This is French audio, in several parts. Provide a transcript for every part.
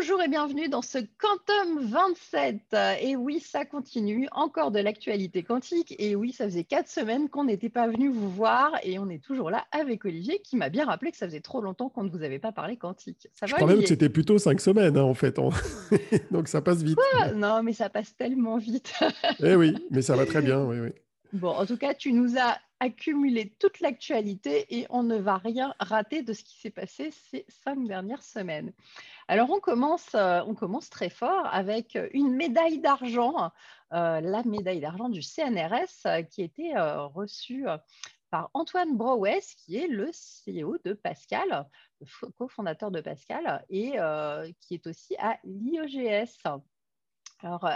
Bonjour et bienvenue dans ce Quantum 27. Et oui, ça continue, encore de l'actualité quantique. Et oui, ça faisait quatre semaines qu'on n'était pas venu vous voir et on est toujours là avec Olivier qui m'a bien rappelé que ça faisait trop longtemps qu'on ne vous avait pas parlé quantique. Ça Je crois même que c'était plutôt cinq semaines hein, en fait. Donc ça passe vite. non, mais ça passe tellement vite. eh oui, mais ça va très bien. Oui, oui. Bon, en tout cas, tu nous as accumulé toute l'actualité et on ne va rien rater de ce qui s'est passé ces cinq dernières semaines. Alors, on commence, euh, on commence très fort avec une médaille d'argent, euh, la médaille d'argent du CNRS euh, qui a été reçue par Antoine Brouès, qui est le CEO de Pascal, le cofondateur de Pascal, et qui est aussi à l'IOGS. Alors,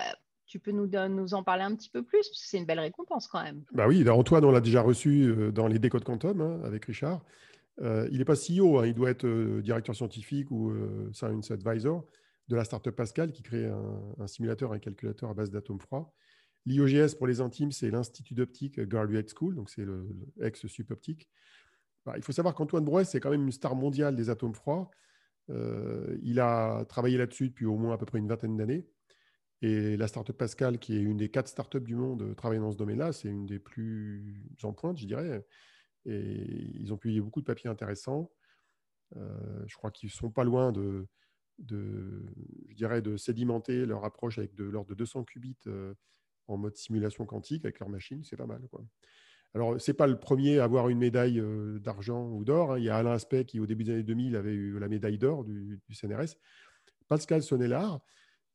tu peux nous, en parler un petit peu plus c'est une belle récompense quand même. Bah oui, Antoine, on l'a déjà reçu euh, dans les décodes quantum hein, avec Richard. Euh, il n'est pas CEO, hein, il doit être euh, directeur scientifique ou science advisor de la startup Pascal qui crée un, simulateur, un calculateur à base d'atomes froids. L'IOGS pour les intimes, c'est l'Institut d'optique Graduate School, donc c'est le, ex-sup optique. Bah, il faut savoir qu'Antoine Brouet, c'est quand même une star mondiale des atomes froids. il a travaillé là-dessus depuis au moins à peu près une vingtaine d'années. Et la startup Pascal, qui est une des quatre startups du monde euh, travaillant dans ce domaine-là, c'est une des plus en pointe, je dirais. Et ils ont publié beaucoup de papiers intéressants. Euh, je crois qu'ils sont pas loin de, je dirais, de sédimenter leur approche avec de l'ordre de 200 qubits euh, en mode simulation quantique avec leur machine. C'est pas mal. Quoi. Alors, ce n'est pas le premier à avoir une médaille d'argent ou d'or. Hein. Il y a Alain Aspect qui, au début des années 2000, avait eu la médaille d'or du, du, CNRS. Pascal Sonnellard,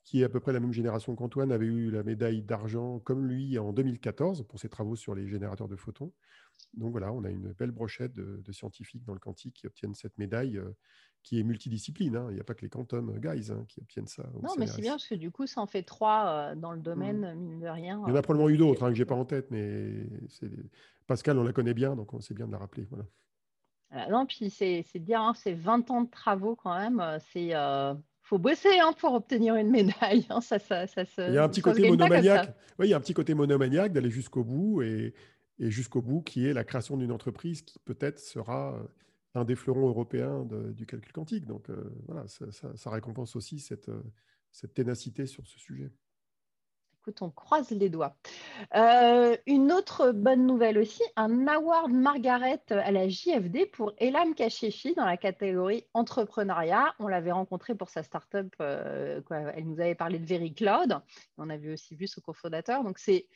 qui est à peu près la même génération qu'Antoine, avait eu la médaille d'argent comme lui en 2014 pour ses travaux sur les générateurs de photons. Donc voilà, on a une belle brochette de, scientifiques dans le quantique qui obtiennent cette médaille euh, qui est multidiscipline. Hein. Il n'y a pas que les quantum guys hein, qui obtiennent ça. Non, mais c'est bien parce que du coup, ça en fait trois euh, dans le domaine, mmh. mine de rien. Il y en a probablement eu d'autres hein, que je n'ai pas en tête, mais Pascal, on la connaît bien, donc on sait bien de la rappeler. Voilà. non, puis c'est bien, c'est 20 ans de travaux quand même. Euh, c'est faut bosser hein, pour obtenir une médaille. Hein, ça, ça, ça, il y a un petit côté monomaniaque. Oui, il y a un petit côté monomaniaque d'aller jusqu'au bout et, et jusqu'au bout qui est la création d'une entreprise qui peut-être sera euh, un des fleurons européens du calcul quantique. Donc euh, voilà, ça, récompense aussi cette, euh, cette ténacité sur ce sujet on croise les doigts. Euh, une autre bonne nouvelle aussi, un award Margaret à la JFD pour Elam Kachefi dans la catégorie entrepreneuriat. On l'avait rencontré pour sa startup, euh, elle nous avait parlé de Very Cloud. On avait aussi vu ce cofondateur. Donc c'est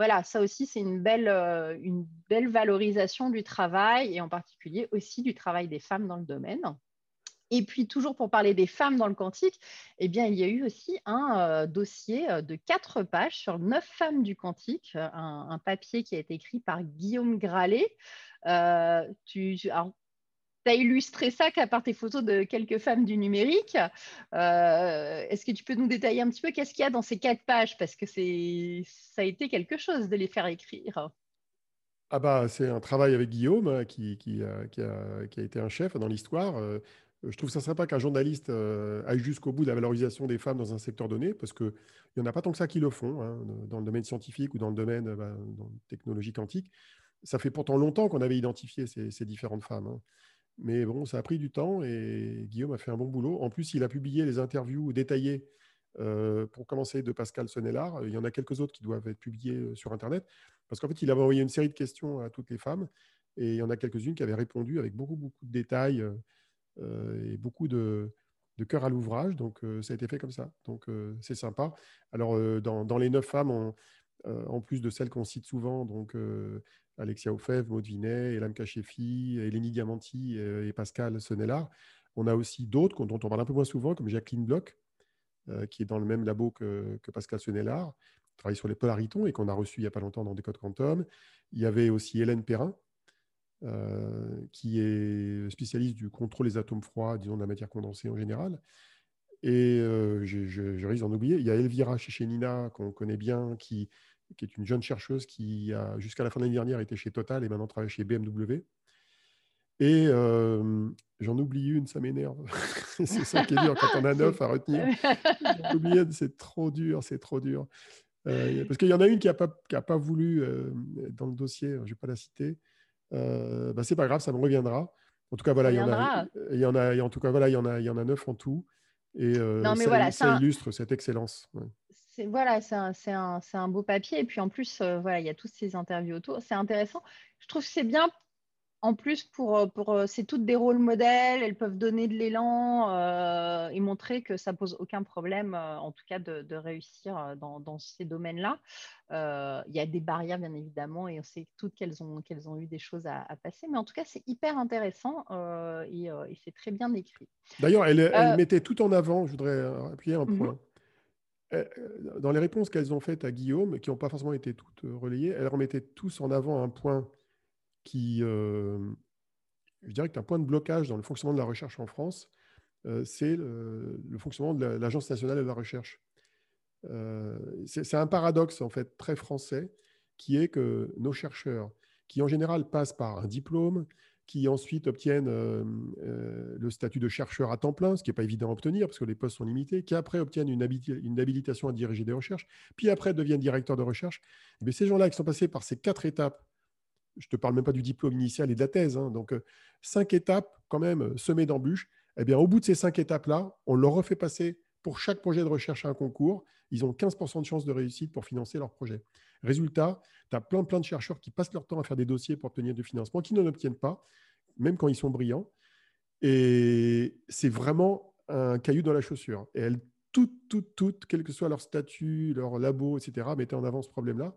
voilà, ça aussi c'est euh, une belle valorisation du travail et en particulier aussi du travail des femmes dans le domaine. Et puis, toujours pour parler des femmes dans le quantique, eh bien, il y a eu aussi un euh, dossier euh, de quatre pages sur neuf femmes du quantique, euh, un, papier qui a été écrit par Guillaume Gralet. tu, as illustré ça qu'à part tes photos de quelques femmes du numérique. Est-ce que tu peux nous détailler un petit peu qu'est-ce qu'il y a dans ces quatre pages? Parce que ça a été quelque chose de les faire écrire. Ah bah, c'est un travail avec Guillaume a, qui a, été un chef dans l'histoire. Je trouve ça sympa qu'un journaliste euh, aille jusqu'au bout de la valorisation des femmes dans un secteur donné, parce qu'il n'y en a pas tant que ça qui le font, hein, dans le domaine scientifique ou dans le domaine bah, dans technologie quantique. Ça fait pourtant longtemps qu'on avait identifié ces, différentes femmes. Hein. Mais bon, ça a pris du temps et Guillaume a fait un bon boulot. En plus, il a publié les interviews détaillées euh, pour commencer de Pascal Sonnellard. Il y en a quelques autres qui doivent être publiées sur Internet, parce qu'en fait, il avait envoyé une série de questions à toutes les femmes et il y en a quelques-unes qui avaient répondu avec beaucoup, beaucoup de détails. Et beaucoup de, cœur à l'ouvrage. Donc, euh, ça a été fait comme ça. Donc, euh, c'est sympa. Alors, dans, les neuf femmes, en plus de celles qu'on cite souvent, donc Alexia Ofev, Maud Vinet, Elam Kachefi, Eleni Diamanti et Pascal Sonnellard, on a aussi d'autres dont on parle un peu moins souvent, comme Jacqueline Bloch, qui est dans le même labo que, Pascal Sonnellard, travaille sur les polaritons et qu'on a reçu il n'y a pas longtemps dans Décode Quantum. Il y avait aussi Hélène Perrin, euh, qui est spécialiste du contrôle des atomes froids, disons de la matière condensée en général. Et euh, je, risque d'en oublier. Il y a Elvira Chechenina, qu'on connaît bien, qui, est une jeune chercheuse qui a, jusqu'à la fin de l'année dernière, été chez Total et maintenant travaille chez BMW. Et euh, j'en oublie une, ça m'énerve. c'est ça qui est dur quand on a neuf à retenir. J'en oublie une, c'est trop dur, c'est trop dur. parce qu'il y en a une qui n'a pas, pas, voulu dans le dossier, je ne vais pas la citer. Euh, bah, c'est pas grave, ça me reviendra. En tout cas, voilà, il y en a, il y en a, en tout cas, voilà, il y en a, il y en a neuf en tout. Et ça, illustre cette excellence. Voilà, c'est un, un, beau papier. Et puis en plus, voilà, il y a toutes ces interviews autour. C'est intéressant. Je trouve que c'est bien en plus, pour, euh, pour euh, c'est toutes des rôles modèles, elles peuvent donner de l'élan euh, et montrer que ça pose aucun problème, en tout cas, de, réussir dans, ces domaines-là. il y a des barrières, bien évidemment, et on sait toutes qu'elles ont, qu'elles ont eu des choses à, passer. Mais en tout cas, c'est hyper intéressant et, c'est très bien écrit. D'ailleurs, elle, mettait tout en avant, je voudrais appuyer un mhm. point. Dans les réponses qu'elles ont faites à Guillaume, qui n'ont pas forcément été toutes relayées, elles remettaient tous en avant un point qui, euh, je dirais que un point de blocage dans le fonctionnement de la recherche en France, euh, c'est le, fonctionnement de l'Agence nationale de la recherche. Euh, c'est un paradoxe en fait très français qui est que nos chercheurs, qui en général passent par un diplôme, qui ensuite obtiennent le statut de chercheur à temps plein, ce qui n'est pas évident à obtenir parce que les postes sont limités, qui après obtiennent une, une habilitation à diriger des recherches, puis après deviennent directeurs de recherche. Mais ces gens-là qui sont passés par ces quatre étapes je ne te parle même pas du diplôme initial et de la thèse. Hein. donc, euh, cinq étapes quand même euh, semées d'embûches. Eh bien, au bout de ces cinq étapes-là, on leur refait passer pour chaque projet de recherche à un concours. Ils ont 15% de chances de réussite pour financer leur projet. Résultat, tu as plein, plein de chercheurs qui passent leur temps à faire des dossiers pour obtenir du financement, qui n'en obtiennent pas, même quand ils sont brillants. Et c'est vraiment un caillou dans la chaussure. Et elles, toutes, toutes, toutes, quel que soit leur statut, leur labo, etc., mettaient en avant ce problème-là.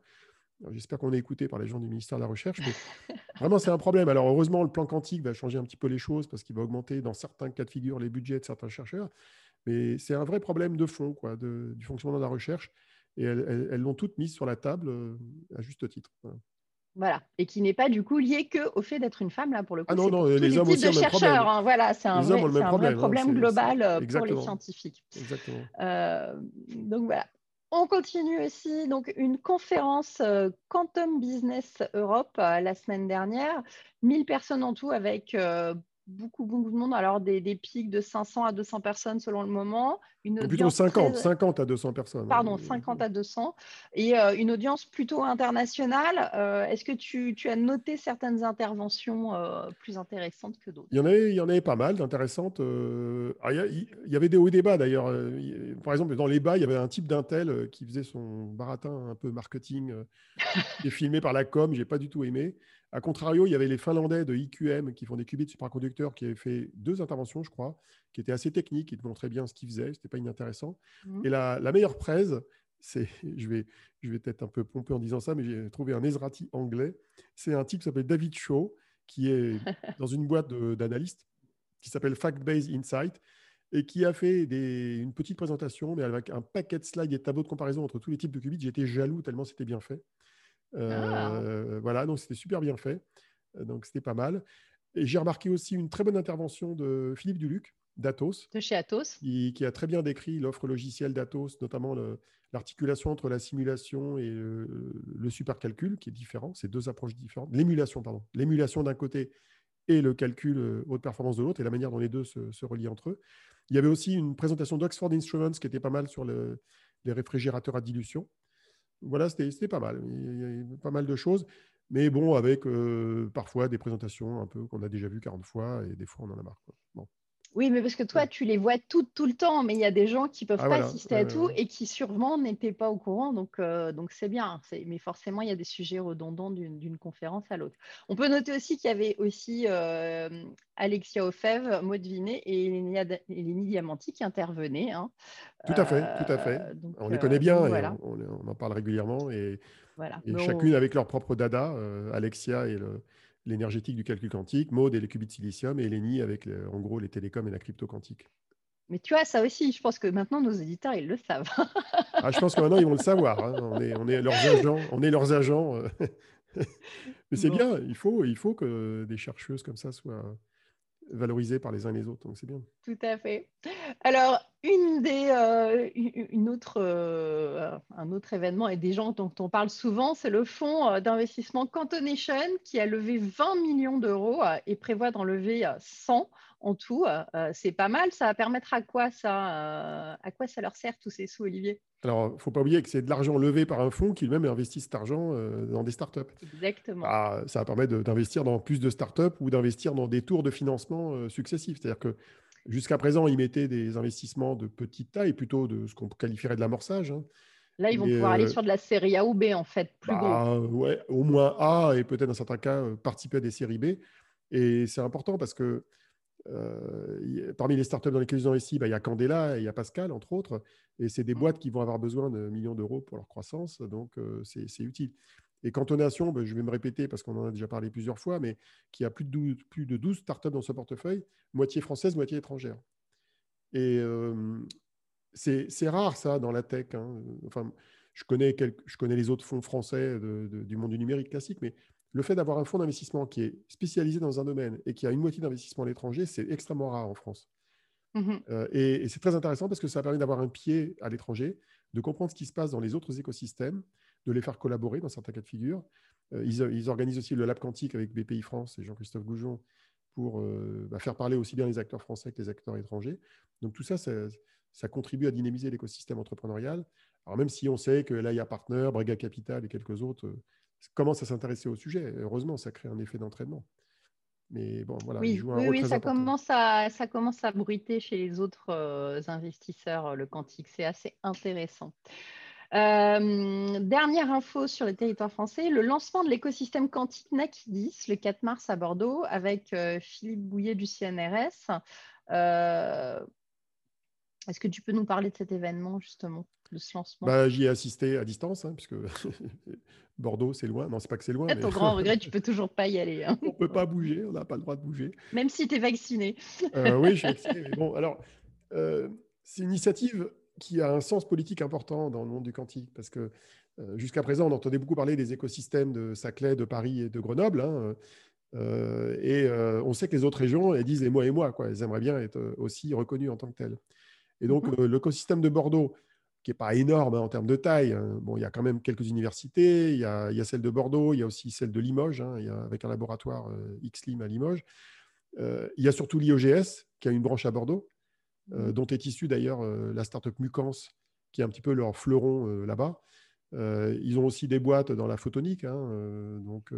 J'espère qu'on est écouté par les gens du ministère de la Recherche. Mais vraiment, c'est un problème. Alors, heureusement, le plan quantique va changer un petit peu les choses parce qu'il va augmenter dans certains cas de figure les budgets de certains chercheurs. Mais c'est un vrai problème de fond quoi, du fonctionnement de la recherche. Et elles l'ont toutes mise sur la table euh, à juste titre. Voilà. Et qui n'est pas du coup lié que au fait d'être une femme, là, pour le coup. Ah non, non, les, les hommes aussi de chercheurs. Hein. Voilà, c'est un, vrai, un problème, problème hein. global euh, pour les scientifiques. Exactement. Euh, donc voilà. On continue aussi donc une conférence euh, Quantum Business Europe euh, la semaine dernière. 1000 personnes en tout avec euh, beaucoup, beaucoup de monde. Alors, des, pics de 500 à 200 personnes selon le moment. Une plutôt 50, 50 à 200 personnes. Pardon, 50 à 200. Et euh, une audience plutôt internationale. Euh, est-ce que tu, as noté certaines interventions euh, plus intéressantes que d'autres? Il, y en avait, il y en avait pas mal d'intéressantes. Ah, il, y avait des hauts et des bas d'ailleurs. Par exemple, dans les bas, il y avait un type d'intel qui faisait son baratin un peu marketing, qui est filmé par la com. Je n'ai pas du tout aimé. A contrario, il y avait les Finlandais de IQM qui font des qubits supraconducteurs qui avaient fait deux interventions, je crois, qui étaient assez techniques, qui montraient bien ce qu'ils faisaient. Ce n'était pas inintéressant. Mmh. Et la, meilleure presse, c'est, je vais, je vais peut-être un peu pomper en disant ça, mais j'ai trouvé un Ezrati anglais. C'est un type qui s'appelle David Shaw, qui est dans une boîte d'analystes qui s'appelle Fact-Based Insight et qui a fait une petite présentation, mais avec un paquet de slides et de tableaux de comparaison entre tous les types de qubits. J'étais jaloux tellement c'était bien fait. Ah. Euh, voilà, donc c'était super bien fait. Euh, donc c'était pas mal. Et j'ai remarqué aussi une très bonne intervention de Philippe Duluc, d'Atos. De chez Atos. Qui, a très bien décrit l'offre logicielle d'Atos, notamment l'articulation entre la simulation et le, supercalcul, qui est différent. C'est deux approches différentes. L'émulation, pardon. L'émulation d'un côté et le calcul euh, haute performance de l'autre, et la manière dont les deux se, relient entre eux. Il y avait aussi une présentation d'Oxford Instruments qui était pas mal sur les réfrigérateurs à dilution voilà, c'était pas mal. Il y a pas mal de choses. Mais bon, avec euh, parfois des présentations un peu qu'on a déjà vues 40 fois et des fois on en a marre. Bon. Oui, mais parce que toi, tu les vois toutes tout le temps, mais il y a des gens qui ne peuvent ah, pas assister à tout et qui sûrement n'étaient pas au courant, donc euh, donc c'est bien. Mais forcément, il y a des sujets redondants d'une conférence à l'autre. On peut noter aussi qu'il y avait aussi euh, Alexia Ofev, Maud Vinet et Eleni Diamanti qui intervenaient. Hein. Tout à fait, tout à fait. Euh, on les connaît bien, et on, en parle régulièrement et, chacune avec leur propre dada. Alexia et le l'énergétique du calcul quantique, Maud et les qubits de silicium, et Eleni avec en gros les télécoms et la crypto quantique. Mais tu vois, ça aussi, je pense que maintenant nos éditeurs, ils le savent. ah, je pense que maintenant, ils vont le savoir. Hein. On, est, on, est, leurs agents. On est leurs agents. Euh. Mais c'est bien, il faut, il faut que des chercheuses comme ça soient, valorisés par les uns et les autres. Donc c'est bien. Tout à fait. Alors, une des, euh, une autre, euh, un autre événement et des gens dont on parle souvent, c'est le fonds euh, d'investissement Cantonation qui a levé 20 millions d'euros et prévoit d'en lever 100 en tout. c'est pas mal. Ça va permettre à quoi ça, à quoi ça leur sert tous ces sous, Olivier? Alors, il ne faut pas oublier que c'est de l'argent levé par un fonds qui lui-même investit cet argent euh, dans des startups. Exactement. Ah, ça va permettre d'investir dans plus de startups ou d'investir dans des tours de financement euh, successifs. C'est-à-dire que Jusqu'à présent, ils mettaient des investissements de petite taille, plutôt de ce qu'on qualifierait de l'amorçage. Hein. Là, ils vont pouvoir aller sur de la série A ou B, en fait, plus bah, Ouais, au moins A, et peut-être dans certains cas, participer à des séries B. Et c'est important parce que euh, parmi les startups dans lesquelles ils ont investi, bah, il y a Candela et il y a Pascal, entre autres. Et c'est des mmh. boîtes qui vont avoir besoin de millions d'euros pour leur croissance. Donc, euh, c'est utile. Et Cantonation, bah, je vais me répéter parce qu'on en a déjà parlé plusieurs fois, mais qui a plus de 12, plus de 12 startups dans ce portefeuille, moitié française, moitié étrangère. Et euh, c'est rare, ça, dans la tech. Hein. Enfin, je connais, je connais les autres fonds français du monde du numérique classique, mais le fait d'avoir un fonds d'investissement qui est spécialisé dans un domaine et qui a une moitié d'investissement à l'étranger, c'est extrêmement rare en France. Mmh euh, et, c'est très intéressant parce que ça permet d'avoir un pied à l'étranger, de comprendre ce qui se passe dans les autres écosystèmes, de les faire collaborer dans certains cas de figure. Euh, ils, organisent aussi le Lab Quantique avec BPI France et Jean-Christophe Goujon pour euh, bah, faire parler aussi bien les acteurs français que les acteurs étrangers. Donc tout ça, ça, contribue à dynamiser l'écosystème entrepreneurial. Alors même si on sait que là, il y a Partner, Brega Capital et quelques autres commencent à s'intéresser au sujet. Heureusement, ça crée un effet d'entraînement. Mais bon, voilà, oui, oui, oui ça, commence à, ça commence à bruiter chez les autres euh, investisseurs, euh, le quantique. C'est assez intéressant. Euh, dernière info sur le territoire français, le lancement de l'écosystème quantique NACIDIS le 4 mars à Bordeaux avec Philippe Bouillet du CNRS. Est-ce que tu peux nous parler de cet événement justement, de ce lancement? Bah, J'y ai assisté à distance, hein, puisque Bordeaux, c'est loin. Non, c'est pas que c'est loin. Ton grand regret, tu peux toujours pas y aller. Hein. on peut pas bouger, on n'a pas le droit de bouger. Même si tu es vacciné. Euh, oui, je suis vacciné. bon, alors, euh, c'est une initiative qui a un sens politique important dans le monde du quantique, parce que euh, jusqu'à présent, on entendait beaucoup parler des écosystèmes de Saclay, de Paris et de Grenoble. Hein, et on sait que les autres régions, elles disent et moi et moi, quoi. Elles aimeraient bien être aussi reconnues en tant que telles. Et donc, mmh. l'écosystème de Bordeaux, qui n'est pas énorme hein, en termes de taille. Hein. Bon, il y a quand même quelques universités. Il y, a, il y a celle de Bordeaux, il y a aussi celle de Limoges, hein, il y a, avec un laboratoire euh, XLIM à Limoges. Euh, il y a surtout l'IOGS, qui a une branche à Bordeaux, euh, mmh. dont est issue d'ailleurs la startup Mucans, qui est un petit peu leur fleuron là-bas. ils ont aussi des boîtes dans la photonique. donc,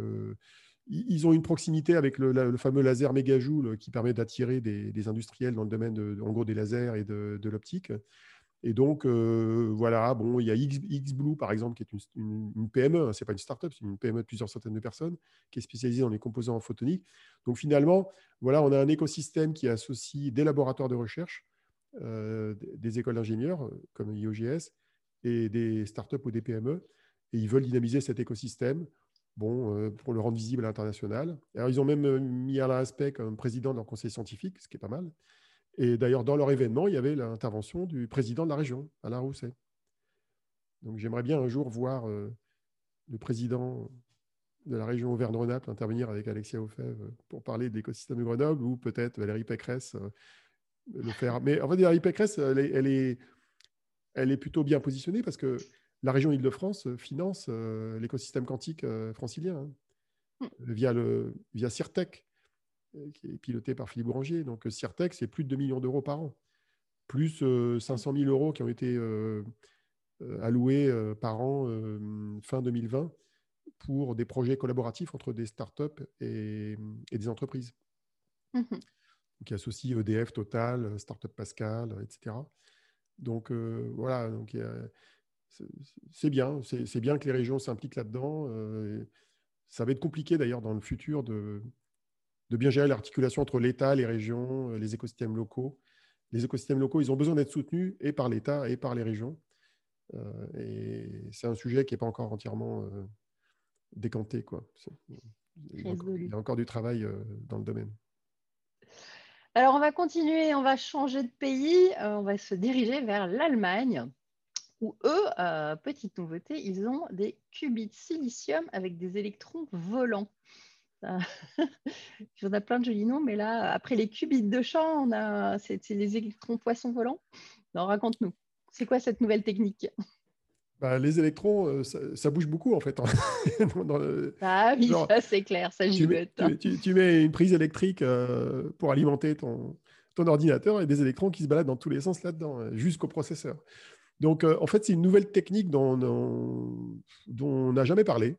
ils ont une proximité avec le, fameux laser mégajoule qui permet d'attirer des, industriels dans le domaine de, en gros, des lasers et de, l'optique. Et donc, euh, voilà, bon, il y a XBlue, par exemple, qui est une, PME, hein, ce n'est pas une startup, c'est une PME de plusieurs centaines de personnes, qui est spécialisée dans les composants photoniques. Donc, finalement, voilà, on a un écosystème qui associe des laboratoires de recherche, euh, des écoles d'ingénieurs, euh, comme IOGS, et des startups ou des PME, et ils veulent dynamiser cet écosystème bon, pour le rendre visible à l'international. Alors, ils ont même mis à l'aspect comme président de leur conseil scientifique, ce qui est pas mal. Et d'ailleurs, dans leur événement, il y avait l'intervention du président de la région, Alain Rousset. Donc j'aimerais bien un jour voir euh, le président de la région Auvergne-Rhône-Alpes intervenir avec Alexia Aufèvre pour parler de l'écosystème de Grenoble ou peut-être Valérie Pécresse euh, le faire. Mais en fait, Valérie Pécresse, elle est, plutôt bien positionnée parce que la région Île-de-France finance euh, l'écosystème quantique francilien hein, hmm. via, le, via CIRTEC, euh, qui est piloté par Philippe Bouranger. Donc, euh, Cirtec, c'est plus de 2 millions d'euros par an, plus 500 euh, 000 euros qui ont été alloués par an fin 2020 pour des projets collaboratifs entre des startups et, et des entreprises. Mmh qui associent EDF, Total, Startup Pascal, etc. Donc voilà, donc, c'est bien, c'est bien que les régions s'impliquent là-dedans. ça va être compliqué d'ailleurs dans le futur de, bien gérer l'articulation entre l'État, les régions, euh, les écosystèmes locaux. Les écosystèmes locaux, ils ont besoin d'être soutenus et par l'État et par les régions. Euh, et c'est un sujet qui n'est pas encore entièrement euh, décanté. Il, y a encore, du travail dans le domaine. Alors, on va continuer, on va changer de pays, on va se diriger vers l'Allemagne, où eux, petite nouveauté, ils ont des qubits silicium avec des électrons volants. on a plein de jolis noms, mais là, après les qubits de champ, on a c'est les électrons poissons volants. raconte-nous, c'est quoi cette nouvelle technique? Bah, les électrons, euh, ça, bouge beaucoup en fait. Hein. Ah oui, ça c'est clair, ça gigote. Tu, tu, mets une prise électrique euh, pour alimenter ton, ton ordinateur et des électrons qui se baladent dans tous les sens là-dedans, euh, jusqu'au processeur. Donc en fait, c'est une nouvelle technique dont, on n'a jamais parlé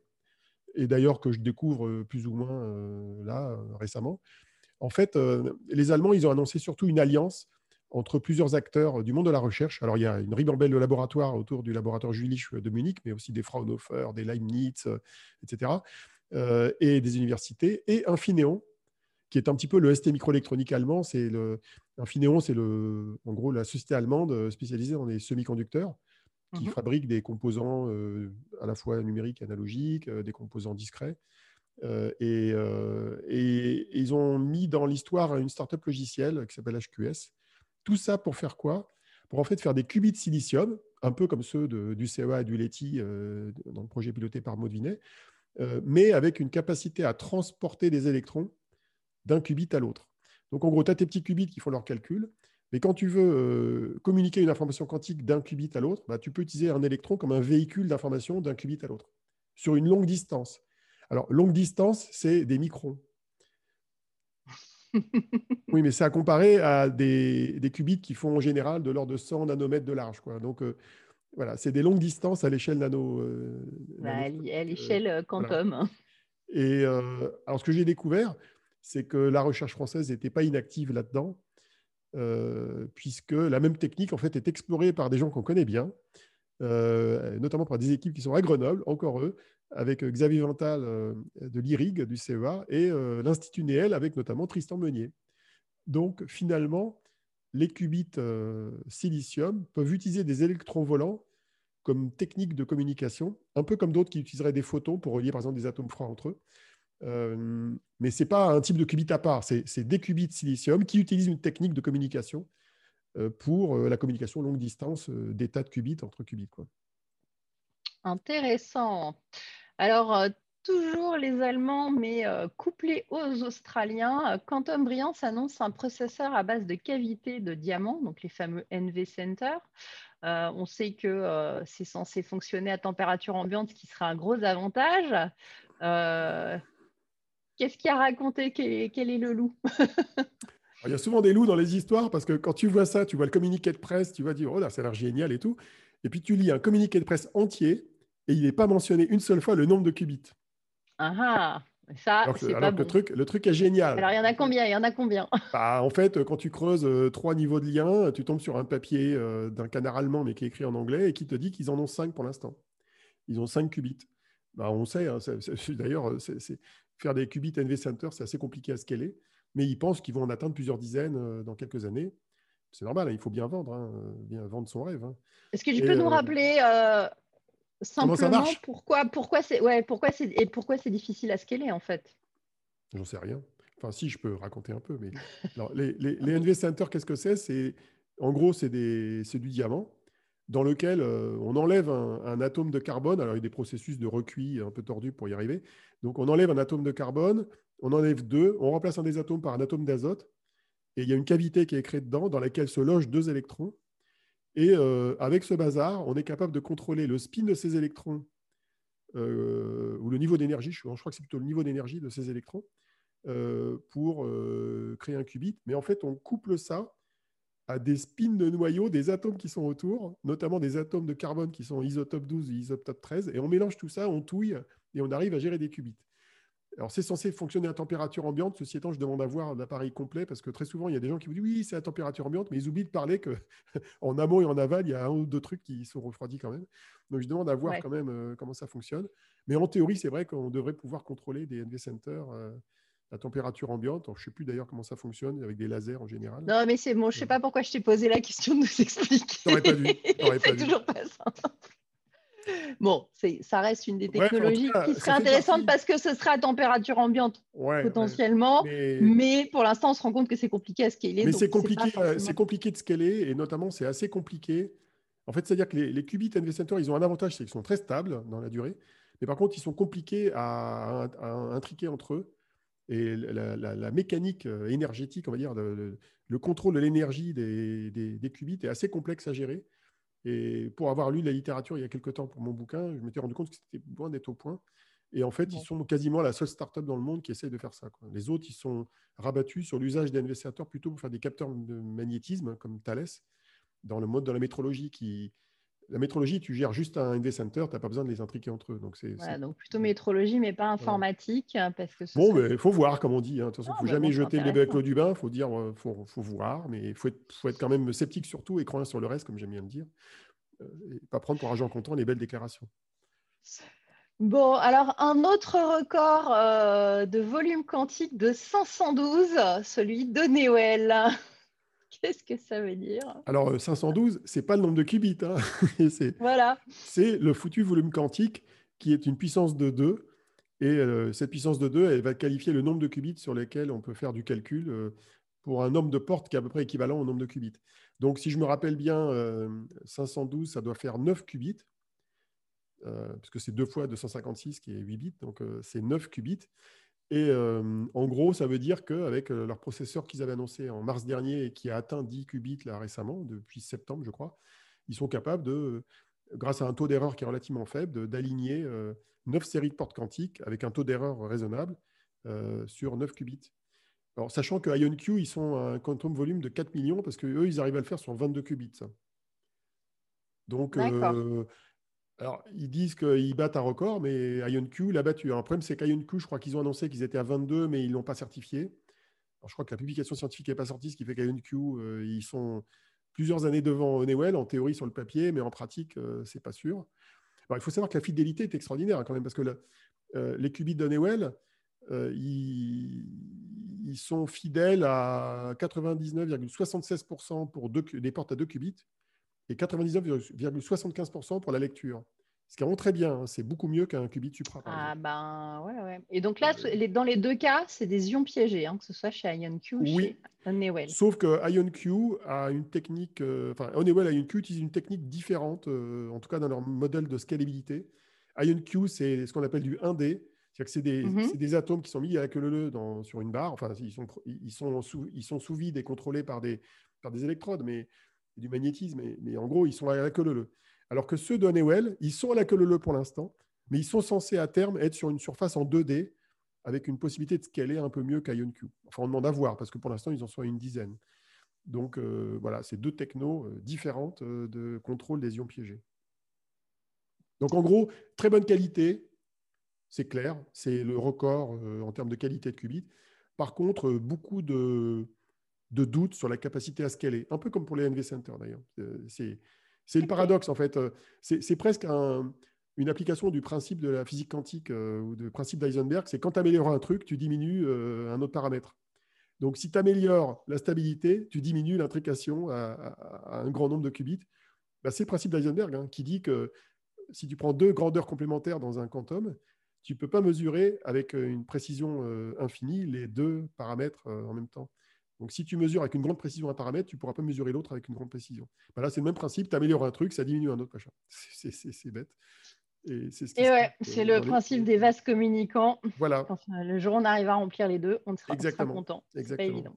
et d'ailleurs que je découvre plus ou moins là récemment. En fait, les Allemands, ils ont annoncé surtout une alliance entre plusieurs acteurs du monde de la recherche. Alors, il y a une ribambelle de laboratoires autour du laboratoire Jülich de Munich, mais aussi des Fraunhofer, des Leibniz, etc., et des universités, et Infineon, qui est un petit peu le ST microélectronique allemand. C'est le, Infineon, c'est le, en gros la société allemande spécialisée dans les semi-conducteurs qui mhm. fabrique des composants euh, à la fois numériques et analogiques, euh, des composants discrets. Euh, et, et, ils ont mis dans l'histoire une startup logicielle qui s'appelle HQS. Tout ça pour faire quoi? Pour en fait faire des qubits de silicium, un peu comme ceux du CEA et du LETI dans le projet piloté par Maud Vinet, mais avec une capacité à transporter des électrons d'un qubit à l'autre. Donc en gros, tu as tes petits qubits qui font leur calcul, mais quand tu veux euh, communiquer une information quantique d'un qubit à l'autre, bah, tu peux utiliser un électron comme un véhicule d'information d'un qubit à l'autre, sur une longue distance. Alors, longue distance, c'est des microns. oui, mais c'est à comparer à des, qubits qui font en général de l'ordre de 100 nanomètres de large. Quoi. Donc, euh, voilà, c'est des longues distances à l'échelle nano. Euh, bah, à l'échelle quantum. Et alors, ce que j'ai découvert, c'est que la recherche française n'était pas inactive là-dedans. Euh, puisque la même technique en fait est explorée par des gens qu'on connaît bien, euh, notamment par des équipes qui sont à Grenoble, encore eux, avec euh, Xavier Vental de l'IRIG, du CEA, et l'Institut Néel, avec notamment Tristan Meunier. Donc finalement, les qubits silicium peuvent utiliser des électrons volants comme technique de communication, un peu comme d'autres qui utiliseraient des photons pour relier par exemple des atomes froids entre eux. Euh, mais ce n'est pas un type de qubit à part, c'est des qubits silicium qui utilisent une technique de communication euh, pour euh, la communication longue distance d'états de qubits entre qubits. Intéressant. Alors, toujours les Allemands, mais couplés aux Australiens, Quantum Brillance annonce un processeur à base de cavités de diamant, donc les fameux NV Center. on sait que c'est censé fonctionner à température ambiante, ce qui sera un gros avantage. Qu'est-ce qui a raconté? Quel est, le loup? Il y a souvent des loups dans les histoires parce que quand tu vois ça, tu vois le communiqué de presse, tu vas dire oh là, ça a l'air génial et tout. Et puis tu lis un communiqué de presse entier et il n'est pas mentionné une seule fois le nombre de qubits. Ah ah ça, alors, que, alors le, truc, le truc est génial. Alors, il y en a combien? Il y en a combien? Bah, En fait, quand tu creuses euh, trois niveaux de lien, tu tombes sur un papier euh, d'un canard allemand, mais qui est écrit en anglais, et qui te dit qu'ils en ont cinq pour l'instant. Ils ont cinq qubits. Bah, on sait, hein, d'ailleurs, c'est faire des qubits NV Center, c'est assez compliqué à scaler, mais ils pensent qu'ils vont en atteindre plusieurs dizaines euh, dans quelques années. C'est normal, hein, il faut bien vendre, hein, bien vendre son rêve. Hein. Est-ce que tu peux nous euh, rappeler euh, simplement pourquoi, pourquoi c'est ouais, pourquoi c'est et pourquoi c'est difficile à scaler en fait? J'en sais rien. Enfin, si, je peux raconter un peu, mais les, les, les NV Center, qu'est-ce que c'est? C'est en gros, c'est du diamant dans lequel euh, on enlève un, atome de carbone. Alors, il y a des processus de recuit un peu tordus pour y arriver. Donc, on enlève un atome de carbone, on enlève deux, on remplace un des atomes par un atome d'azote, et il y a une cavité qui est créée dedans dans laquelle se logent deux électrons. Et euh, avec ce bazar, on est capable de contrôler le spin de ces électrons, euh, ou le niveau d'énergie, je, je, crois que c'est plutôt le niveau d'énergie de ces électrons, pour créer un qubit. Mais en fait, on couple ça à des spins de noyaux des atomes qui sont autour, notamment des atomes de carbone qui sont isotope 12 et isotope 13, et on mélange tout ça, on touille, et on arrive à gérer des qubits. Alors, c'est censé fonctionner à température ambiante. Ceci étant, je demande à voir un appareil complet parce que très souvent, il y a des gens qui vous disent oui, c'est à température ambiante, mais ils oublient de parler qu'en amont et en aval, il y a un ou deux trucs qui sont refroidis quand même. Donc, je demande à voir quand même euh, comment ça fonctionne. Mais en théorie, c'est vrai qu'on devrait pouvoir contrôler des NV Centers euh, la température ambiante. je ne sais plus d'ailleurs comment ça fonctionne avec des lasers en général. Non, mais c'est bon. Je ne sais pas pourquoi je t'ai posé la question de nous expliquer. T'aurais pas dû. c'est toujours pas. Bon, ça reste une des technologies qui serait intéressante parce que ce sera à température ambiante potentiellement, mais... pour l'instant, on se rend compte que c'est compliqué à scaler. Mais c'est compliqué, euh, c'est compliqué de scaler et notamment c'est assez compliqué. En fait, c'est-à-dire que les, qubits NV Center, ils ont un avantage, c'est qu'ils sont très stables dans la durée, mais par contre, ils sont compliqués à intriquer entre eux. Et la, mécanique euh, énergétique, on va dire, le, contrôle de l'énergie des, des, qubits est assez complexe à gérer. Et pour avoir lu la littérature il y a quelques temps pour mon bouquin, je m'étais rendu compte que c'était loin d'être au point. Et en fait, ils sont quasiment la seule startup dans le monde qui essaie de faire ça. Les autres, ils sont rabattus sur l'usage d'investisseurs plutôt pour faire des capteurs de magnétisme, comme Thales, dans le mode de la métrologie qui, la métrologie, tu gères juste un NV Center, tu n'as pas besoin de les intriquer entre eux. Donc, c'est, donc plutôt métrologie, mais pas informatique. Parce que bon, mais il faut voir, comme on dit. Hein. De toute façon, il ne faut jamais jeter le bébé avec l'eau du bain. Il faut dire, euh, faut, faut voir, mais il faut être, faut être quand même sceptique surtout et croire sur le reste, comme j'aime bien le dire. Euh, et pas prendre pour argent comptant les belles déclarations. Bon, alors un autre record euh, de volume quantique de 512, celui de Newell. Qu'est-ce que ça veut dire? Alors, 512, ce n'est pas le nombre de qubits. Hein. c'est, voilà. C'est le foutu volume quantique qui est une puissance de 2. Et euh, cette puissance de 2, elle va qualifier le nombre de qubits sur lesquels on peut faire du calcul euh, pour un nombre de portes qui est à peu près équivalent au nombre de qubits. Donc, si je me rappelle bien, 512, ça doit faire 9 qubits. Euh, puisque c'est 2 fois 256 qui est 8 bits, donc euh, c'est 9 qubits. Et euh, en gros, ça veut dire qu'avec leur processeur qu'ils avaient annoncé en mars dernier et qui a atteint 10 qubits là récemment, depuis septembre, je crois, ils sont capables de, grâce à un taux d'erreur qui est relativement faible, d'aligner 9 séries de portes quantiques avec un taux d'erreur raisonnable sur 9 qubits. Alors, sachant que IonQ, ils sont à un quantum volume de 4 millions parce qu'eux, ils arrivent à le faire sur 22 qubits. Donc, alors, ils disent qu'ils battent un record, mais IonQ l'a battu. le problème, c'est qu'IonQ, je crois qu'ils ont annoncé qu'ils étaient à 22, mais ils ne l'ont pas certifié. Alors, je crois que la publication scientifique n'est pas sortie, ce qui fait qu'IonQ, euh, ils sont plusieurs années devant Honeywell, en théorie sur le papier, mais en pratique, euh, ce n'est pas sûr. il faut savoir que la fidélité est extraordinaire quand même, parce que euh, les qubits d'Honeywell, ils, ils, sont fidèles à 99,76% pour deux, des portes à 2 qubits et 99,75% pour la lecture. Ce qui rend très bien, hein. c'est beaucoup mieux qu'un qubit supra. ah ben ouais, ouais. Et donc là, dans les deux cas, c'est des ions piégés, hein, que ce soit chez IonQ ou chez Honeywell. Sauf que IonQ a une technique, euh, enfin Honeywell et IonQ utilisent une technique différente, euh, en tout cas dans leur modèle de scalabilité. IonQ, c'est ce qu'on appelle du 1D, c'est-à-dire que c'est des, des, atomes qui sont mis à la queue leu sur une barre. Enfin, ils sont, ils sont, sous, ils sont sous vide et contrôlés par des, par des électrodes, mais du magnétisme, mais, en gros, ils sont à la queue leu Alors que ceux de Honeywell, ils sont à la queue leu pour l'instant, mais ils sont censés à terme être sur une surface en 2D avec une possibilité de scaler un peu mieux qu'IonQ. Enfin, on demande à voir parce que pour l'instant, ils en sont à une dizaine. Donc euh, voilà, c'est deux technos euh, différentes euh, de contrôle des ions piégés. Donc en gros, très bonne qualité, c'est clair, c'est le record en termes de qualité de qubit. Par contre, beaucoup de, de doute sur la capacité à scaler. Un peu comme pour les NV Center d'ailleurs. Euh, c'est le paradoxe en fait. Euh, c'est presque une application du principe de la physique quantique euh, ou du principe d'Eisenberg. C'est quand tu améliores un truc, tu diminues un autre paramètre. Donc si tu améliores la stabilité, tu diminues l'intrication à, un grand nombre de qubits. Bah, c'est le principe d'Eisenberg hein, qui dit que si tu prends deux grandeurs complémentaires dans un quantum, tu ne peux pas mesurer avec une précision infinie les deux paramètres en même temps. Donc, si tu mesures avec une grande précision un paramètre, tu ne pourras pas mesurer l'autre avec une grande précision. Bah là, c'est le même principe. Tu améliores un truc, ça diminue un autre machin. C'est bête. Et c'est ouais, c'est le principe des vases communicants. Voilà. Quand le jour où on arrive à remplir les deux, on sera, content. C'est pas évident.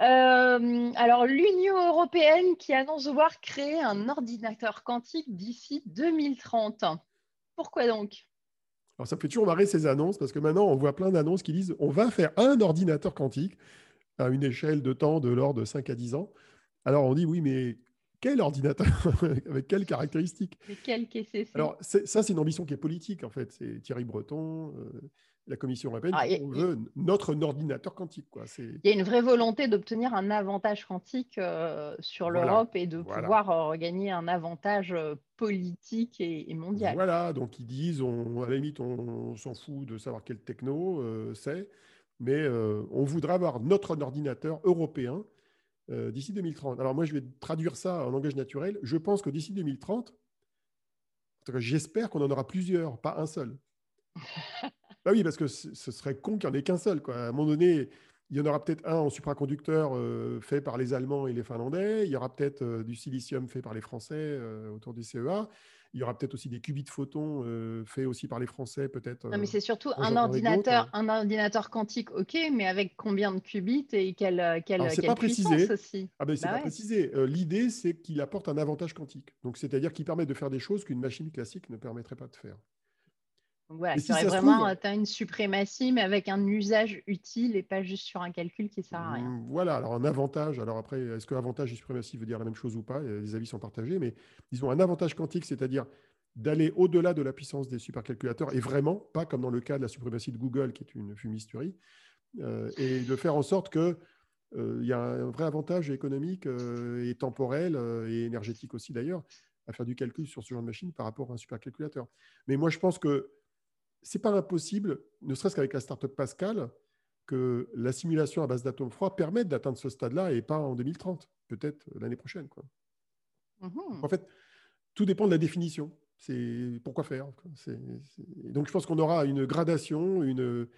Euh, alors, l'Union européenne qui annonce devoir créer un ordinateur quantique d'ici 2030. Pourquoi donc? Alors, ça me fait toujours marrer ces annonces parce que maintenant, on voit plein d'annonces qui disent on va faire un ordinateur quantique à une échelle de temps de l'ordre de 5 à 10 ans. Alors on dit oui, mais quel ordinateur Avec quelles caractéristiques? Quel KCC Alors ça, c'est une ambition qui est politique en fait. C'est Thierry Breton, euh, la Commission européenne, ah, on veut notre ordinateur quantique. Quoi. Il y a une vraie volonté d'obtenir un avantage quantique euh, sur l'Europe et de pouvoir euh, gagner un avantage politique et, mondial. Voilà, donc ils disent, on, à la limite, on, s'en fout de savoir quel techno c'est mais euh, on voudra avoir notre ordinateur européen euh, d'ici 2030. Alors moi, je vais traduire ça en langage naturel. Je pense que d'ici 2030, j'espère qu'on en aura plusieurs, pas un seul. bah oui, parce que ce serait con qu'il n'y en ait qu'un seul. Quoi. À un moment donné, il y en aura peut-être un en supraconducteur euh, fait par les Allemands et les Finlandais. Il y aura peut-être du silicium fait par les Français autour du CEA. Il y aura peut-être aussi des qubits de photons euh, faits aussi par les Français, peut-être. Non, mais c'est surtout un ordinateur, un ordinateur quantique, ok, mais avec combien de qubits et quelle, euh, quelle, quelle pas précisé. aussi Ah ben, c'est bah pas précisé. Euh, l'idée, c'est qu'il apporte un avantage quantique. Donc, c'est-à-dire qu'il permet de faire des choses qu'une machine classique ne permettrait pas de faire. Donc voilà, tu vraiment as une suprématie, mais avec un usage utile et pas juste sur un calcul qui sert à rien. Mmh, voilà, alors un avantage, alors après, est-ce que avantage et suprématie veut dire la même chose ou pas? Les avis sont partagés, mais disons un avantage quantique, c'est-à-dire d'aller au-delà de la puissance des supercalculateurs, et vraiment, pas comme dans le cas de la suprématie de Google, qui est une fumisterie, euh, et de faire en sorte que euh, il y a un vrai avantage économique euh, et temporel et énergétique aussi d'ailleurs à faire du calcul sur ce genre de machine par rapport à un supercalculateur. Mais moi, je pense que c'est pas impossible, ne serait-ce qu'avec la startup Pascal, que la simulation à base d'atomes froids permette d'atteindre ce stade-là et pas en 2030, peut-être l'année prochaine. Quoi. Mmh en fait, tout dépend de la définition. C'est pourquoi faire. Donc, je pense qu'on aura une gradation, une,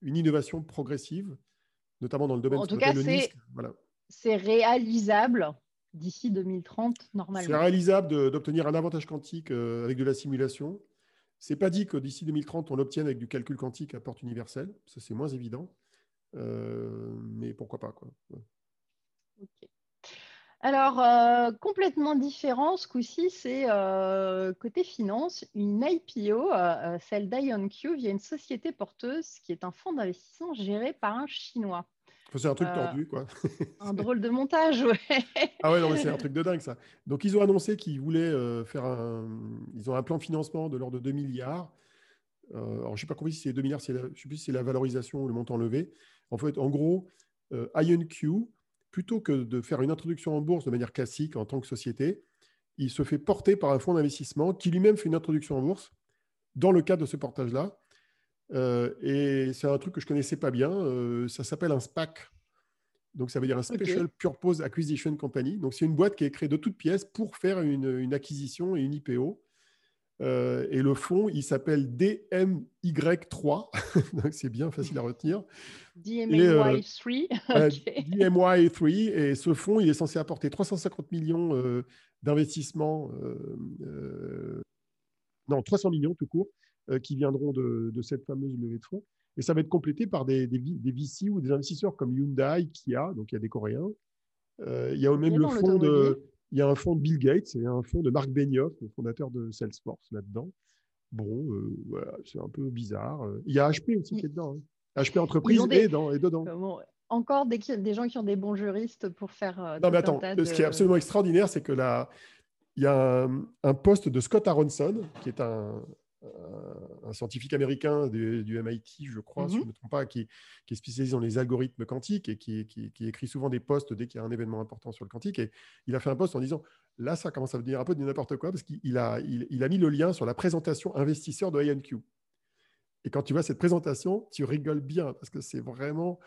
une innovation progressive, notamment dans le domaine en tout cas, c'est réalisable d'ici 2030 normalement. C'est réalisable d'obtenir un avantage quantique euh, avec de la simulation. C'est pas dit que d'ici 2030 on l'obtienne avec du calcul quantique à porte universelle. Ça c'est moins évident, euh, mais pourquoi pas quoi. Alors, euh, complètement différent, ce coup-ci, c'est côté finance, une IPO, celle d'IonQ, via une société porteuse qui est un fonds d'investissement géré par un Chinois. C'est un truc euh, tordu, quoi. un drôle de montage, ouais. ah ouais, non, mais c'est un truc de dingue, ça. Donc, ils ont annoncé qu'ils voulaient euh, faire un... Ils ont un plan de financement de l'ordre de 2 milliards. Euh, alors, je ne sais pas si c'est 2 milliards, je ne sais plus si c'est la valorisation ou le montant levé. En fait, en gros, IonQ, plutôt que de faire une introduction en bourse de manière classique en tant que société, il se fait porter par un fonds d'investissement qui lui-même fait une introduction en bourse dans le cadre de ce portage-là. Euh, et c'est un truc que je connaissais pas bien. Euh, ça s'appelle un SPAC. Donc, ça veut dire un Special Purpose Acquisition Company. Donc, c'est une boîte qui est créée de toutes pièces pour faire une, acquisition et une IPO. Euh, et le fonds, il s'appelle DMY3. Donc, c'est bien facile à retenir. DMY3. DMY3. Et ce fonds, il est censé apporter 350 millions d'investissements. non, 300 millions tout court qui viendront de, cette fameuse levée de fonds. Et ça va être complété par des, des, des VC ou des investisseurs comme Hyundai, Kia, donc il y a des Coréens. Euh, il y a même le fonds de, il y a un fonds de Bill Gates et un fonds de Marc Benioff, le fondateur de Salesforce là-dedans. Bon, euh, voilà, c'est un peu bizarre. Il y a HP aussi qui est dedans. Hein. HP entreprise est, dans, dedans. encore des, des, gens qui ont des bons juristes pour faire. non, mais attends, ce qui est absolument extraordinaire, c'est que là, il y a un, un, poste de Scott Aronson, qui est un, un scientifique américain du, MIT, je crois, si je ne mhm. me trompe pas, qui, est spécialisé dans les algorithmes quantiques et qui, écrit souvent des posts dès qu'il y a un événement important sur le quantique. Et il a fait un post en disant là, ça commence à devenir un peu de n'importe quoi parce qu'il a, il, a mis le lien sur la présentation investisseur de IonQ. Et quand tu vois cette présentation, tu rigoles bien parce que c'est vraiment.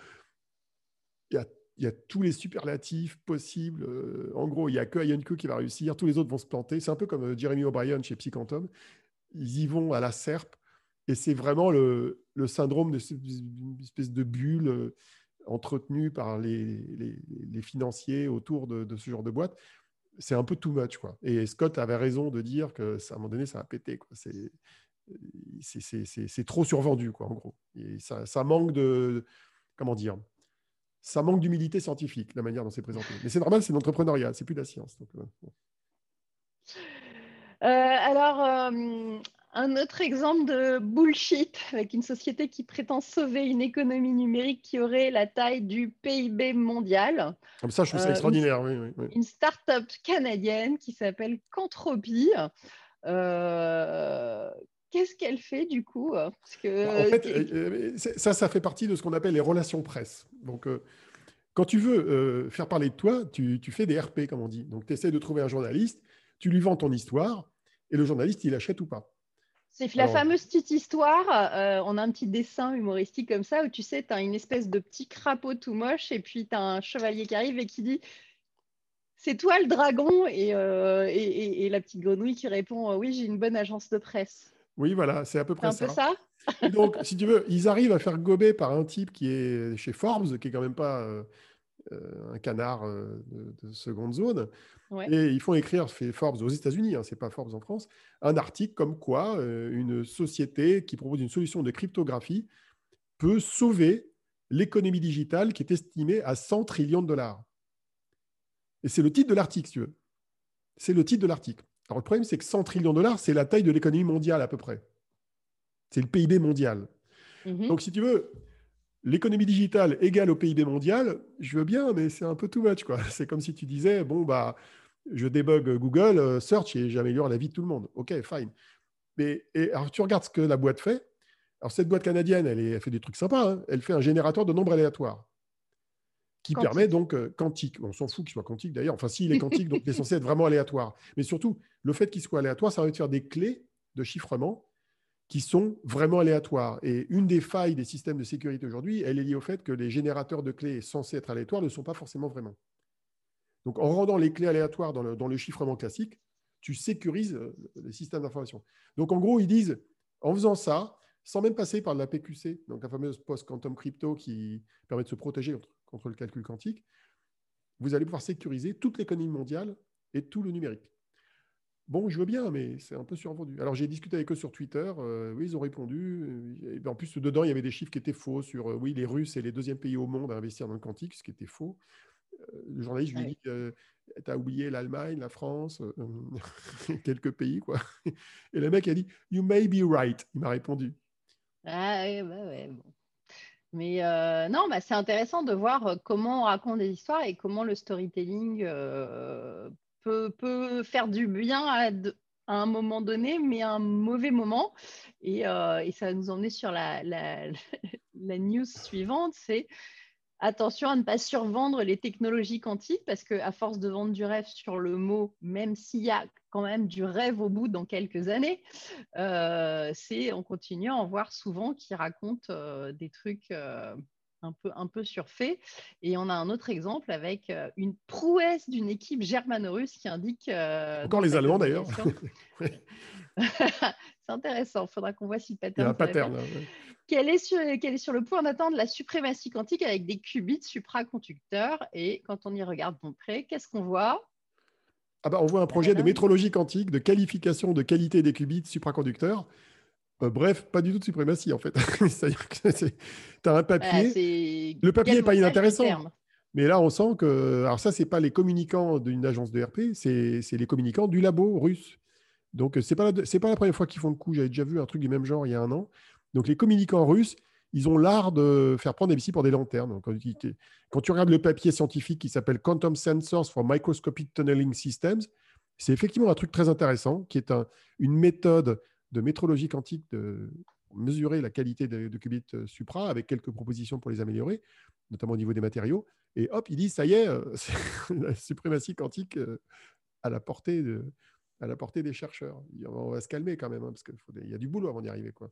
Il y, a, tous les superlatifs possibles. Euh, en gros, il n'y a que IonQ qui va réussir, tous les autres vont se planter. C'est un peu comme euh, Jeremy O'Brien chez Psychantom ils y vont à la serpe. Et c'est vraiment le, syndrome d'une espèce de bulle euh, entretenue par les, financiers autour de, ce genre de boîte. C'est un peu too much. Quoi. Et Scott avait raison de dire que à un moment donné, ça a pété. C'est, trop survendu, quoi, en gros. Et ça, manque de. Comment dire ça manque d'humilité scientifique, la manière dont c'est présenté. Mais c'est normal, c'est l'entrepreneuriat, c'est plus de la science. Euh, alors, euh, un autre exemple de bullshit avec une société qui prétend sauver une économie numérique qui aurait la taille du PIB mondial. Comme ça, je trouve ça euh, extraordinaire. Une, oui, oui, une start-up canadienne qui s'appelle Cantropie. Qu'est-ce qu'elle fait du coup? Parce que, bah, En fait, ça, ça fait partie de ce qu'on appelle les relations presse. Donc, quand tu veux faire parler de toi, tu, tu, fais des RP, comme on dit. Donc, tu essaies de trouver un journaliste tu lui vends ton histoire et le journaliste, il achète ou pas. C'est la fameuse petite histoire. Euh, on a un petit dessin humoristique comme ça où tu sais, tu as une espèce de petit crapaud tout moche et puis tu as un chevalier qui arrive et qui dit C'est toi le dragon et, euh, et, la petite grenouille qui répond Oui, j'ai une bonne agence de presse. Oui, voilà, c'est à peu près ça. un peu ça. donc, si tu veux, ils arrivent à faire gober par un type qui est chez Forbes, qui est quand même pas euh, euh, un canard euh, de, seconde zone. Et ils font écrire, fait Forbes aux États-Unis, hein, c'est pas Forbes en France, un article comme quoi euh, une société qui propose une solution de cryptographie peut sauver l'économie digitale qui est estimée à 100 trillions de dollars. Et c'est le titre de l'article, si tu veux. C'est le titre de l'article. Alors le problème, c'est que 100 trillions de dollars, c'est la taille de l'économie mondiale à peu près. C'est le PIB mondial. Mhm. Donc, si tu veux, l'économie digitale égale au PIB mondial, je veux bien, mais c'est un peu too much. Quoi. C'est comme si tu disais, bon, bah, je débug Google, euh, search et j'améliore la vie de tout le monde. OK, fine. Mais et, alors, tu regardes ce que la boîte fait. Alors, cette boîte canadienne, elle, fait des trucs sympas. Hein. Elle fait un générateur de nombres aléatoires qui permet donc euh, quantique. On s'en fout qu'il soit quantique d'ailleurs. Enfin, s'il est quantique, donc il est censé être vraiment aléatoire. Mais surtout, le fait qu'il soit aléatoire, ça va faire des clés de chiffrement qui sont vraiment aléatoires. Et une des failles des systèmes de sécurité aujourd'hui, elle est liée au fait que les générateurs de clés censés être aléatoires ne sont pas forcément vraiment. Donc, en rendant les clés aléatoires dans le, chiffrement classique, tu sécurises euh, les systèmes d'information. Donc, en gros, ils disent, en faisant ça, sans même passer par la PQC, donc la fameuse post-quantum crypto qui permet de se protéger contre le calcul quantique, vous allez pouvoir sécuriser toute l'économie mondiale et tout le numérique. Bon, je veux bien, mais c'est un peu survendu. Alors, j'ai discuté avec eux sur Twitter. Euh, oui, ils ont répondu. Et en plus, dedans, il y avait des chiffres qui étaient faux sur, euh, oui, les Russes, c'est les deuxièmes pays au monde à investir dans le quantique, ce qui était faux. Euh, le journaliste, je lui ai dit, tu as oublié l'Allemagne, la France, quelques pays, quoi. Et le mec a dit, You may be right. Il m'a répondu. Ah, ouais, ouais, bon. Mais non, bah, c'est intéressant de voir comment on raconte des histoires et comment le storytelling peut, faire du bien à, un moment donné, mais à un mauvais moment. Et, euh, ça va nous emmener sur la, la, news suivante, c'est attention à ne pas survendre les technologies quantiques, parce qu'à force de vendre du rêve sur le mot, même s'il y a quand même du rêve au bout dans quelques années, euh, c'est on continue à en voir souvent qui racontent euh, des trucs un peu, un peu surfait. Et on a un autre exemple avec euh, une prouesse d'une équipe germano-russe qui indique. Euh, Encore les Allemands d'ailleurs. C'est intéressant, il faudra qu'on voit si le pattern. Il y a un pattern. Quelle est, sur, est sur le point d'atteindre la suprématie quantique avec des qubits supraconducteurs? Et quand on y regarde de près, qu'est-ce qu'on voit? Ah bah, On voit un projet de métrologie quantique, de qualification de qualité des qubits supraconducteurs euh, bref, pas du tout de suprématie en fait. C'est-à-dire que tu as un papier. le papier n'est pas inintéressant. Mais là, on sent que. Alors, ça, ce n'est pas les communicants d'une agence de RP, c'est les communicants du labo russe. Donc, ce n'est pas, la... pas la première fois qu'ils font le coup. J'avais déjà vu un truc du même genre il y a un an. Donc, les communicants russes, ils ont l'art de faire prendre des pour des lanternes. quand, tu, quand tu regardes le papier scientifique qui s'appelle Quantum Sensors for Microscopic Tunneling Systems, c'est effectivement un truc très intéressant qui est un, une méthode de métrologie quantique de mesurer la qualité de, qubits euh, supra avec quelques propositions pour les améliorer, notamment au niveau des matériaux. Et hop, il dit ça y est, euh, la suprématie quantique euh, à la portée à la portée des chercheurs. On va se calmer quand même, hein, parce qu'il y a du boulot avant d'y arriver. Quoi.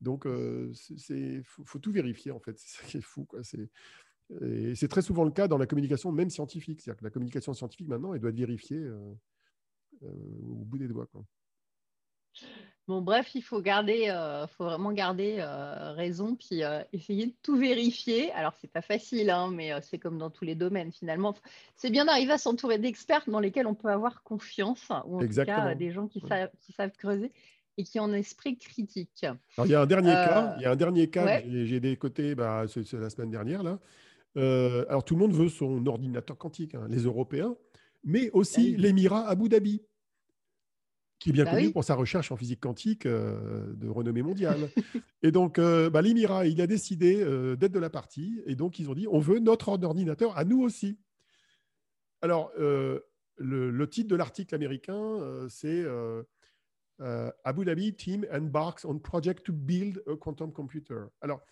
Donc, il faut, tout vérifier, en fait. C'est fou. C'est très souvent le cas dans la communication, même scientifique. C'est-à-dire que la communication scientifique, maintenant, elle doit être vérifiée au bout des doigts. Bon, bref, il faut garder, euh, faut vraiment garder euh, raison, puis euh, essayer de tout vérifier. Alors, c'est pas facile, hein, mais c'est comme dans tous les domaines finalement. C'est bien d'arriver à s'entourer d'experts dans lesquels on peut avoir confiance, ou en tout cas des gens qui, savent, qui savent creuser et qui ont un esprit critique. Alors, il y a un dernier cas. Il y a un dernier cas. J'ai des côtés, bah, c'est la semaine dernière là. alors, tout le monde veut son ordinateur quantique, hein, les Européens, mais aussi l'Émirat Abu Dhabi qui est bien bah connu pour sa recherche en physique quantique euh, de renommée mondiale. et donc, euh, bah, l'Émirat, il a décidé euh, d'être de la partie, et donc ils ont dit, on veut notre ordinateur à nous aussi. Alors, le, titre de l'article américain, c'est Abu Dhabi team embarks on project to build a quantum computer. Alors,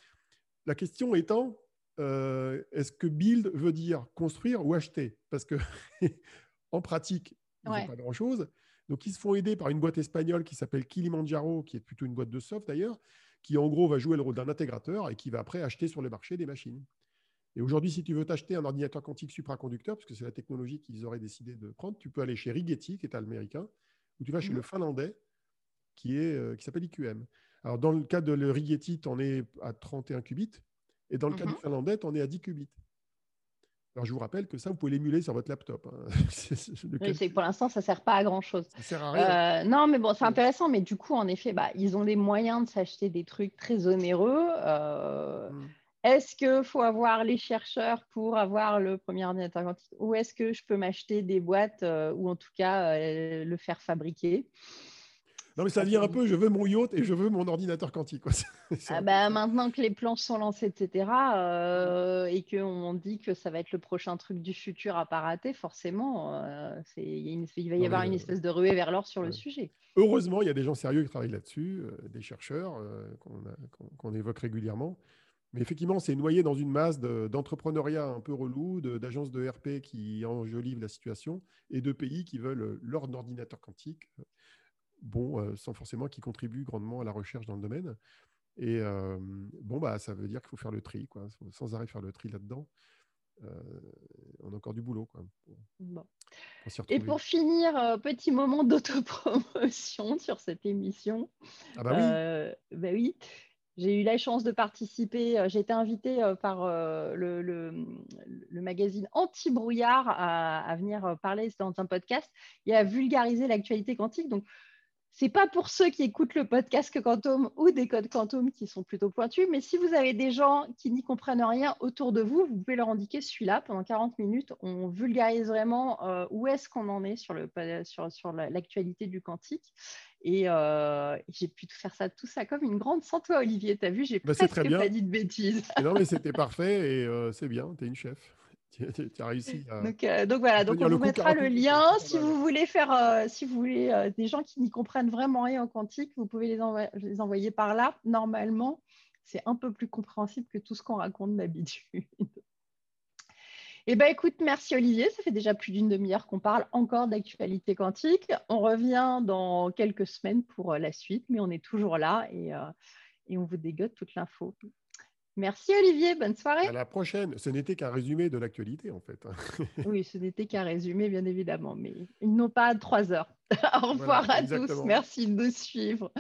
la question étant, est-ce que build veut dire construire ou acheter? Parce que en pratique, il n'y a pas grand-chose. Donc, ils se font aider par une boîte espagnole qui s'appelle Kilimanjaro, qui est plutôt une boîte de soft d'ailleurs, qui en gros va jouer le rôle d'un intégrateur et qui va après acheter sur le marché des machines. Et aujourd'hui, si tu veux t'acheter un ordinateur quantique supraconducteur, parce que c'est la technologie qu'ils auraient décidé de prendre, tu peux aller chez Rigetti, qui est américain, ou tu vas chez mhm. le finlandais, qui euh, qui s'appelle IQM. Alors, dans le cas de le Rigetti, tu en es à 31 qubits, et dans le cas du mhm. finlandais, tu en es à 10 qubits. Alors, je vous rappelle que ça, vous pouvez l'émuler sur votre laptop. Hein. c'est pour l'instant, ça ne sert pas à grand-chose. Ça sert à rien. Euh, non, mais bon, c'est intéressant. Mais du coup, en effet, bah, ils ont les moyens de s'acheter des trucs très onéreux. Euh, hmm. Est-ce qu'il faut avoir les chercheurs pour avoir le premier ordinateur quantique ou est-ce que je peux m'acheter des boîtes euh, ou en tout cas le faire fabriquer? Non, mais ça devient un peu je veux mon yacht et je veux mon ordinateur quantique. Ah bah, maintenant que les planches sont lancées, etc., euh, et qu'on dit que ça va être le prochain truc du futur à pas rater, forcément, euh, il va y avoir une espèce de ruée vers l'or sur le sujet. Heureusement, il y a des gens sérieux qui travaillent là-dessus, des chercheurs qu'on évoque régulièrement. Mais effectivement, c'est noyé dans une masse d'entrepreneuriat un peu relou, d'agences de, RP qui enjolivent la situation et de pays qui veulent leur ordinateur quantique, bon, euh, sans forcément qui contribuent grandement à la recherche dans le domaine. Et euh, bon, bah, ça veut dire qu'il faut faire le tri, quoi. sans arrêt faire le tri là-dedans. Euh, on a encore du boulot. Quoi, et pour finir, petit moment d'autopromotion sur cette émission. Ah bah oui. bah oui. J'ai eu la chance de participer, j'ai été invitée par le, magazine Anti-Brouillard à, venir parler dans un podcast et à vulgariser l'actualité quantique. Donc, c'est pas pour ceux qui écoutent le podcast Quantum ou des codes Quantum qui sont plutôt pointus, mais si vous avez des gens qui n'y comprennent rien autour de vous, vous pouvez leur indiquer celui-là pendant 40 minutes. On vulgarise vraiment où est-ce qu'on en est sur, le, sur, sur l'actualité du quantique. Et euh, j'ai pu faire ça, tout ça comme une grande sans toi, Olivier. Tu as vu, j'ai bah, presque pas dit de bêtises. non, mais c'était parfait et euh, c'est bien, tu es une chef. Tu as réussi à. Donc, euh, donc voilà, donc on vous mettra le lien. Si vous voulez faire, si vous voulez des gens qui n'y comprennent vraiment rien en quantique, vous pouvez les, les envoyer par là. Normalement, c'est un peu plus compréhensible que tout ce qu'on raconte d'habitude. Eh bien, écoute, merci Olivier. Ça fait déjà plus d'une demi-heure qu'on parle encore d'actualité quantique. On revient dans quelques semaines pour euh, la suite, mais on est toujours là et, euh, et on vous dégote toute l'info. Merci Olivier, bonne soirée. À la prochaine. Ce n'était qu'un résumé de l'actualité en fait. oui, ce n'était qu'un résumé bien évidemment, mais ils n'ont pas trois heures. Au revoir à tous. Merci de nous suivre.